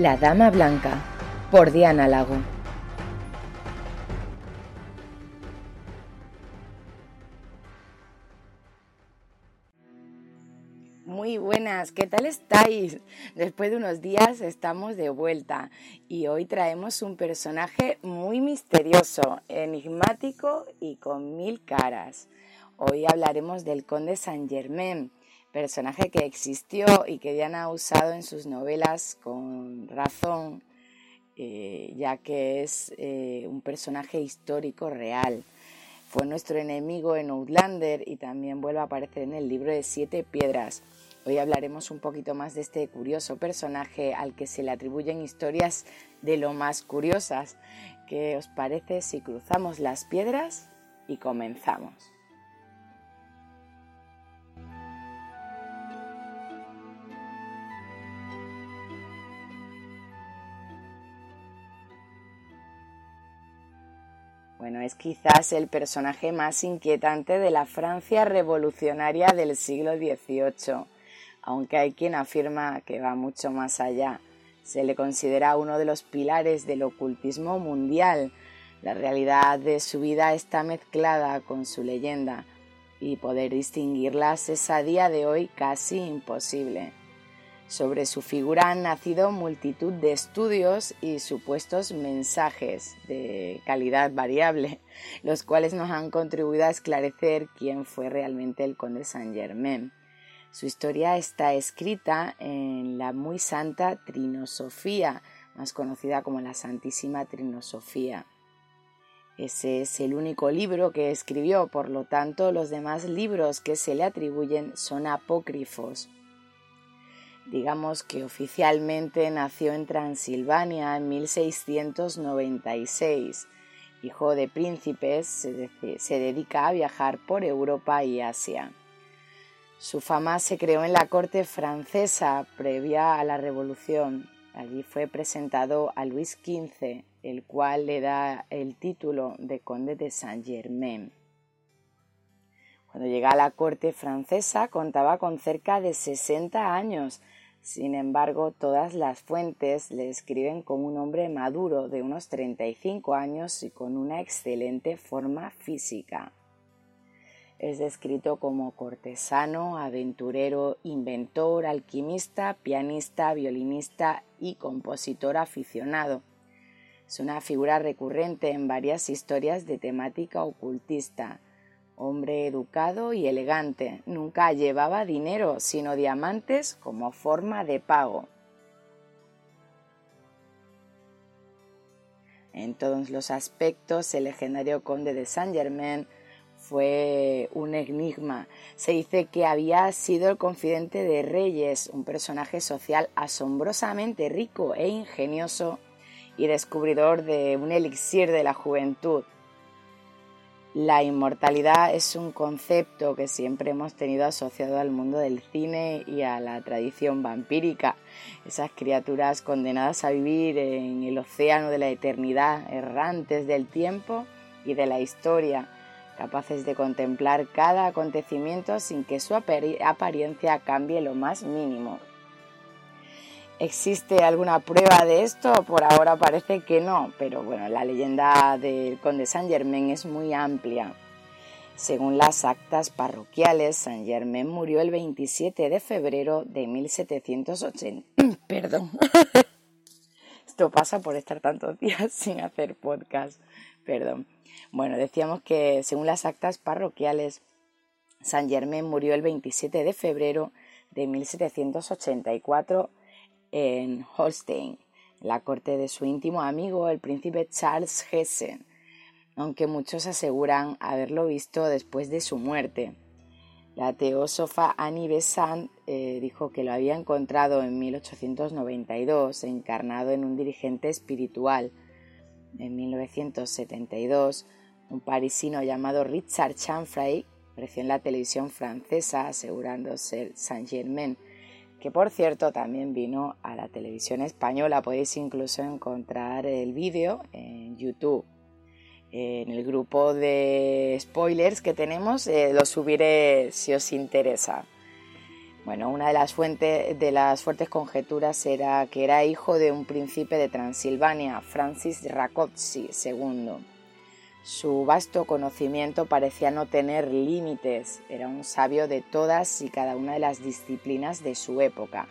La Dama Blanca, por Diana Lago. Muy buenas, ¿qué tal estáis? Después de unos días estamos de vuelta y hoy traemos un personaje muy misterioso, enigmático y con mil caras. Hoy hablaremos del conde Saint Germain, personaje que existió y que Diana ha usado en sus novelas con razón, eh, ya que es eh, un personaje histórico real. Fue nuestro enemigo en Outlander y también vuelve a aparecer en el libro de Siete Piedras. Hoy hablaremos un poquito más de este curioso personaje al que se le atribuyen historias de lo más curiosas. ¿Qué os parece si cruzamos las piedras y comenzamos? Es quizás el personaje más inquietante de la Francia revolucionaria del siglo XVIII, aunque hay quien afirma que va mucho más allá. Se le considera uno de los pilares del ocultismo mundial. La realidad de su vida está mezclada con su leyenda y poder distinguirlas es a día de hoy casi imposible. Sobre su figura han nacido multitud de estudios y supuestos mensajes de calidad variable, los cuales nos han contribuido a esclarecer quién fue realmente el conde Saint Germain. Su historia está escrita en la muy santa Trinosofía, más conocida como la Santísima Trinosofía. Ese es el único libro que escribió, por lo tanto los demás libros que se le atribuyen son apócrifos digamos que oficialmente nació en Transilvania en 1696. Hijo de príncipes, se, dedica a viajar por Europa y Asia. Su fama se creó en la corte francesa previa a la Revolución. Allí fue presentado a Luis XV, el cual le da el título de conde de Saint-Germain. Cuando llega a la corte francesa contaba con cerca de 60 años sin embargo, todas las fuentes le escriben como un hombre maduro de unos 35 años y con una excelente forma física. Es descrito como cortesano, aventurero, inventor, alquimista, pianista, violinista y compositor aficionado. Es una figura recurrente en varias historias de temática ocultista hombre educado y elegante. Nunca llevaba dinero, sino diamantes como forma de pago. En todos los aspectos, el legendario conde de Saint Germain fue un enigma. Se dice que había sido el confidente de reyes, un personaje social asombrosamente rico e ingenioso y descubridor de un elixir de la juventud, la inmortalidad es un concepto que siempre hemos tenido asociado al mundo del cine y a la tradición vampírica. Esas criaturas condenadas a vivir en el océano de la eternidad, errantes del tiempo y de la historia, capaces de contemplar cada acontecimiento sin que su apariencia cambie lo más mínimo. ¿Existe alguna prueba de esto? Por ahora parece que no, pero bueno, la leyenda del conde Saint Germain es muy amplia. Según las actas parroquiales, Saint Germain murió el 27 de febrero de 1780. Perdón. Esto pasa por estar tantos días sin hacer podcast. Perdón. Bueno, decíamos que según las actas parroquiales, Saint Germain murió el 27 de febrero de 1784 en Holstein, la corte de su íntimo amigo, el príncipe Charles Hessen, aunque muchos aseguran haberlo visto después de su muerte. La teósofa Annie Besant eh, dijo que lo había encontrado en 1892, encarnado en un dirigente espiritual. En 1972, un parisino llamado Richard Chanfray apareció en la televisión francesa asegurando ser Saint-Germain, que por cierto también vino a la televisión española. Podéis incluso encontrar el vídeo en YouTube. En el grupo de spoilers que tenemos eh, lo subiré si os interesa. Bueno, una de las, fuentes, de las fuertes conjeturas era que era hijo de un príncipe de Transilvania, Francis Rákóczi II. Su vasto conocimiento parecía no tener límites, era un sabio de todas y cada una de las disciplinas de su época,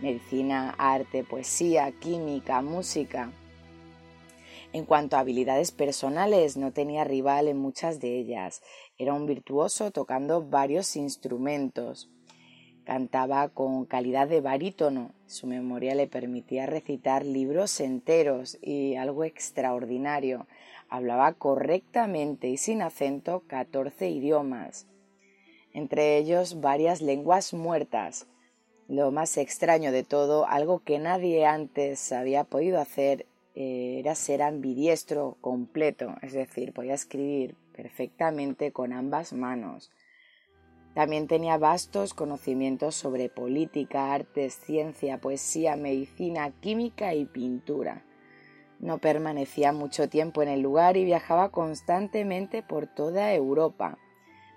medicina, arte, poesía, química, música. En cuanto a habilidades personales, no tenía rival en muchas de ellas. Era un virtuoso tocando varios instrumentos. Cantaba con calidad de barítono. Su memoria le permitía recitar libros enteros y algo extraordinario. Hablaba correctamente y sin acento catorce idiomas, entre ellos varias lenguas muertas. Lo más extraño de todo, algo que nadie antes había podido hacer, eh, era ser ambidiestro completo, es decir, podía escribir perfectamente con ambas manos. También tenía vastos conocimientos sobre política, artes, ciencia, poesía, medicina, química y pintura. No permanecía mucho tiempo en el lugar y viajaba constantemente por toda Europa.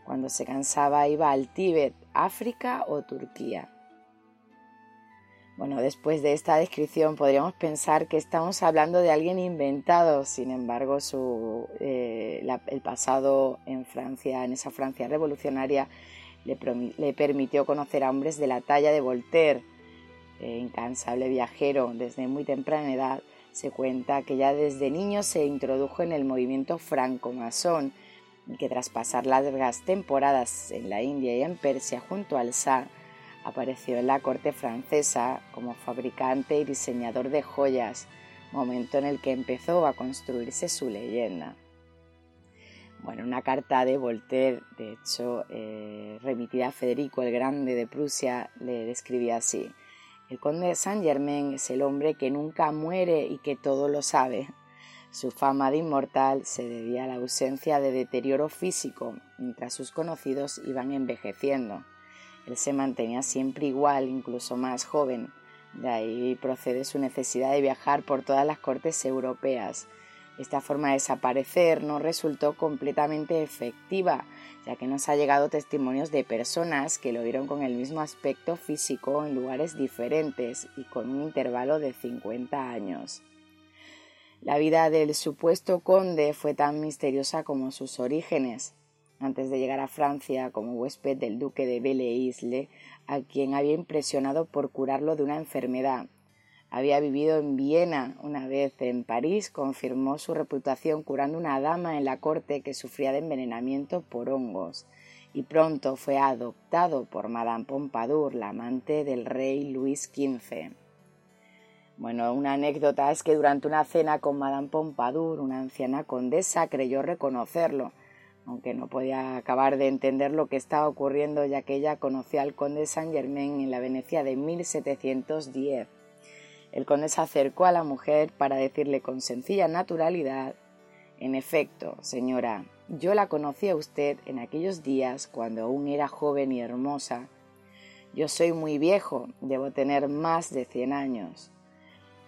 Cuando se cansaba iba al Tíbet, África o Turquía. Bueno, después de esta descripción podríamos pensar que estamos hablando de alguien inventado, sin embargo, su, eh, el pasado en Francia, en esa Francia revolucionaria, le, permitió conocer a hombres de la talla de Voltaire, eh, incansable viajero desde muy temprana edad. Se cuenta que ya desde niño se introdujo en el movimiento franco-masón y que tras pasar largas temporadas en la India y en Persia junto al Shah, apareció en la corte francesa como fabricante y diseñador de joyas, momento en el que empezó a construirse su leyenda. Bueno, una carta de Voltaire, de hecho, eh, remitida a Federico el Grande de Prusia, le describía así. El conde de Saint Germain es el hombre que nunca muere y que todo lo sabe. Su fama de inmortal se debía a la ausencia de deterioro físico, mientras sus conocidos iban envejeciendo. Él se mantenía siempre igual, incluso más joven. De ahí procede su necesidad de viajar por todas las cortes europeas, esta forma de desaparecer no resultó completamente efectiva, ya que nos ha llegado testimonios de personas que lo vieron con el mismo aspecto físico en lugares diferentes y con un intervalo de 50 años. La vida del supuesto conde fue tan misteriosa como sus orígenes. Antes de llegar a Francia como huésped del duque de Belle a quien había impresionado por curarlo de una enfermedad, había vivido en Viena una vez en París, confirmó su reputación curando una dama en la corte que sufría de envenenamiento por hongos y pronto fue adoptado por Madame Pompadour, la amante del rey Luis XV. Bueno, una anécdota es que durante una cena con Madame Pompadour, una anciana condesa creyó reconocerlo, aunque no podía acabar de entender lo que estaba ocurriendo ya que ella conocía al conde Saint Germain en la Venecia de 1710 el conde se acercó a la mujer para decirle con sencilla naturalidad En efecto, señora, yo la conocí a usted en aquellos días cuando aún era joven y hermosa. Yo soy muy viejo, debo tener más de cien años.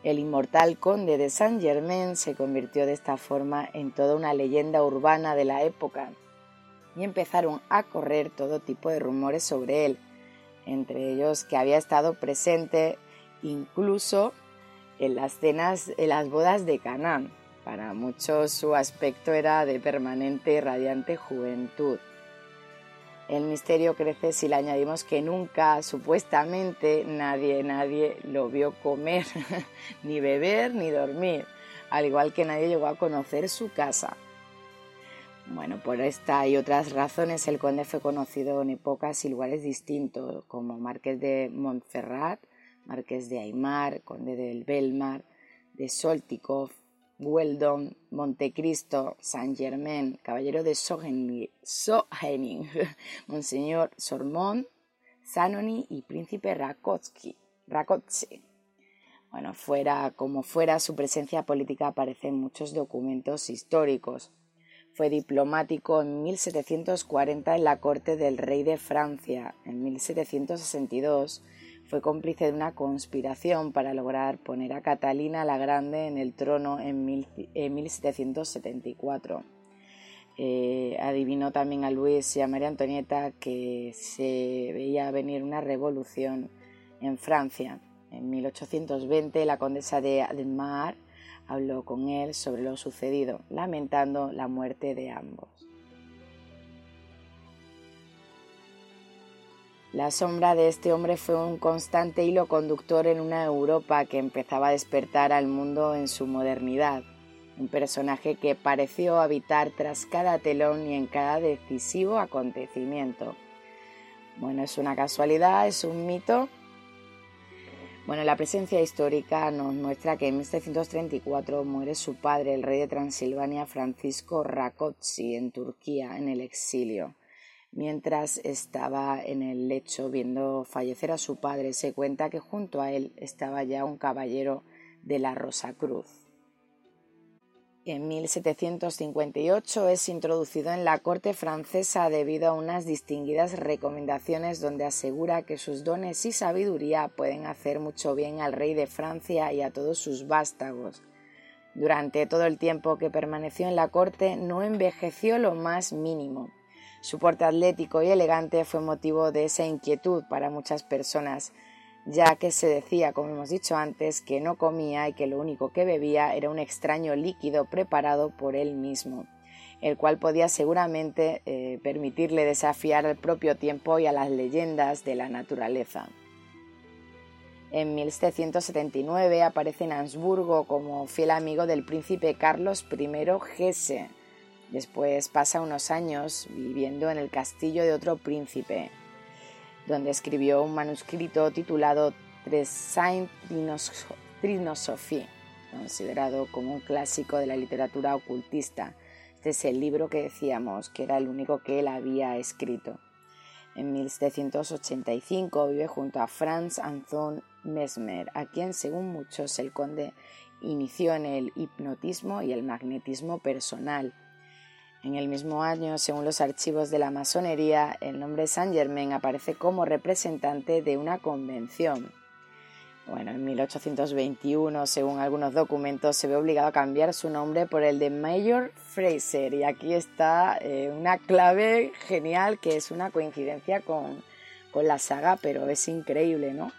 El inmortal conde de Saint Germain se convirtió de esta forma en toda una leyenda urbana de la época y empezaron a correr todo tipo de rumores sobre él, entre ellos que había estado presente incluso en las cenas, en las bodas de Canaán. Para muchos su aspecto era de permanente y radiante juventud. El misterio crece si le añadimos que nunca, supuestamente, nadie, nadie lo vio comer, ni beber, ni dormir, al igual que nadie llegó a conocer su casa. Bueno, por esta y otras razones el conde fue conocido en épocas y lugares distintos, como Marqués de Montferrat, marqués de Aymar, conde del Belmar, de Soltikov, Weldon, Montecristo, Saint Germain, caballero de Sohening, Monseñor Sormont, Zanoni y príncipe Rakotsky. Bueno, fuera como fuera, su presencia política aparece en muchos documentos históricos. Fue diplomático en 1740 en la corte del rey de Francia. En 1762 fue cómplice de una conspiración para lograr poner a Catalina la Grande en el trono en, 1774. eh, adivinó también a Luis y a María Antonieta que se veía venir una revolución en Francia. En 1820 la condesa de Ademar habló con él sobre lo sucedido, lamentando la muerte de ambos. La sombra de este hombre fue un constante hilo conductor en una Europa que empezaba a despertar al mundo en su modernidad un personaje que pareció habitar tras cada telón y en cada decisivo acontecimiento. Bueno, es una casualidad, es un mito. Bueno, la presencia histórica nos muestra que en 1734 muere su padre, el rey de Transilvania, Francisco Rákóczi, en Turquía, en el exilio. Mientras estaba en el lecho viendo fallecer a su padre, se cuenta que junto a él estaba ya un caballero de la Rosa Cruz. En 1758 es introducido en la corte francesa debido a unas distinguidas recomendaciones donde asegura que sus dones y sabiduría pueden hacer mucho bien al rey de Francia y a todos sus vástagos. Durante todo el tiempo que permaneció en la corte no envejeció lo más mínimo. Su porte atlético y elegante fue motivo de esa inquietud para muchas personas, ya que se decía, como hemos dicho antes, que no comía y que lo único que bebía era un extraño líquido preparado por él mismo, el cual podía seguramente eh, permitirle desafiar al propio tiempo y a las leyendas de la naturaleza. En 1779 aparece en Habsburgo como fiel amigo del príncipe Carlos I Gese. Después pasa unos años viviendo en el castillo de otro príncipe, donde escribió un manuscrito titulado Saint Trinosophie, considerado como un clásico de la literatura ocultista. Este es el libro que decíamos que era el único que él había escrito. En 1785 vive junto a Franz Anton Mesmer, a quien según muchos el conde inició en el hipnotismo y el magnetismo personal en el mismo año, según los archivos de la masonería, el nombre Saint Germain aparece como representante de una convención. Bueno, en 1821, según algunos documentos, se ve obligado a cambiar su nombre por el de Mayor Fraser. Y aquí está eh, una clave genial que es una coincidencia con, con la saga, pero es increíble, ¿no?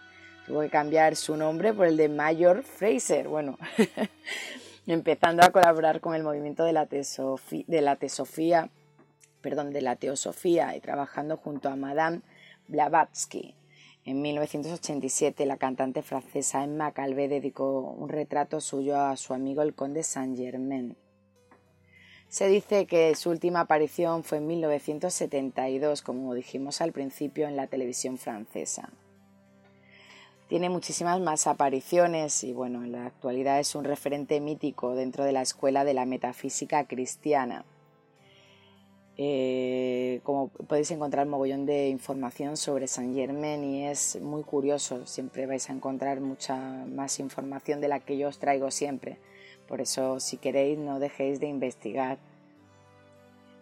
Tuvo que cambiar su nombre por el de Mayor Fraser. Bueno, empezando a colaborar con el movimiento de la, de la teosofía, perdón, de la teosofía y trabajando junto a Madame Blavatsky. En 1987 la cantante francesa Emma Calvé dedicó un retrato suyo a su amigo el conde Saint-Germain. Se dice que su última aparición fue en 1972, como dijimos al principio, en la televisión francesa. Tiene muchísimas más apariciones y bueno, en la actualidad es un referente mítico dentro de la escuela de la metafísica cristiana. Eh, como podéis encontrar mogollón de información sobre San Germain y es muy curioso, siempre vais a encontrar mucha más información de la que yo os traigo siempre. Por eso si queréis no dejéis de investigar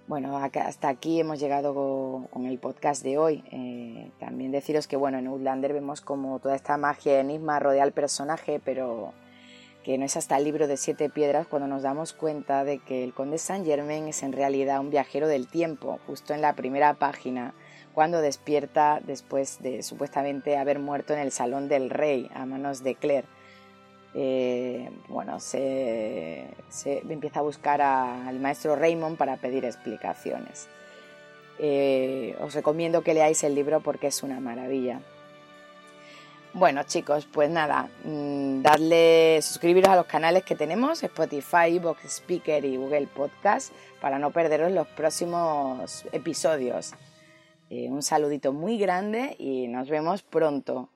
bueno, hasta aquí hemos llegado con el podcast de hoy. Eh, también deciros que bueno, en Outlander vemos como toda esta magia y enigma rodea al personaje, pero que no es hasta el libro de siete piedras cuando nos damos cuenta de que el conde Saint Germain es en realidad un viajero del tiempo, justo en la primera página, cuando despierta después de supuestamente haber muerto en el salón del rey a manos de Claire eh, bueno, se, empieza a buscar al maestro Raymond para pedir explicaciones. Eh, os recomiendo que leáis el libro porque es una maravilla. Bueno chicos, pues nada, mm, dadle, suscribiros a los canales que tenemos, Spotify, Vox Speaker y Google Podcast, para no perderos los próximos episodios. Eh, un saludito muy grande y nos vemos pronto.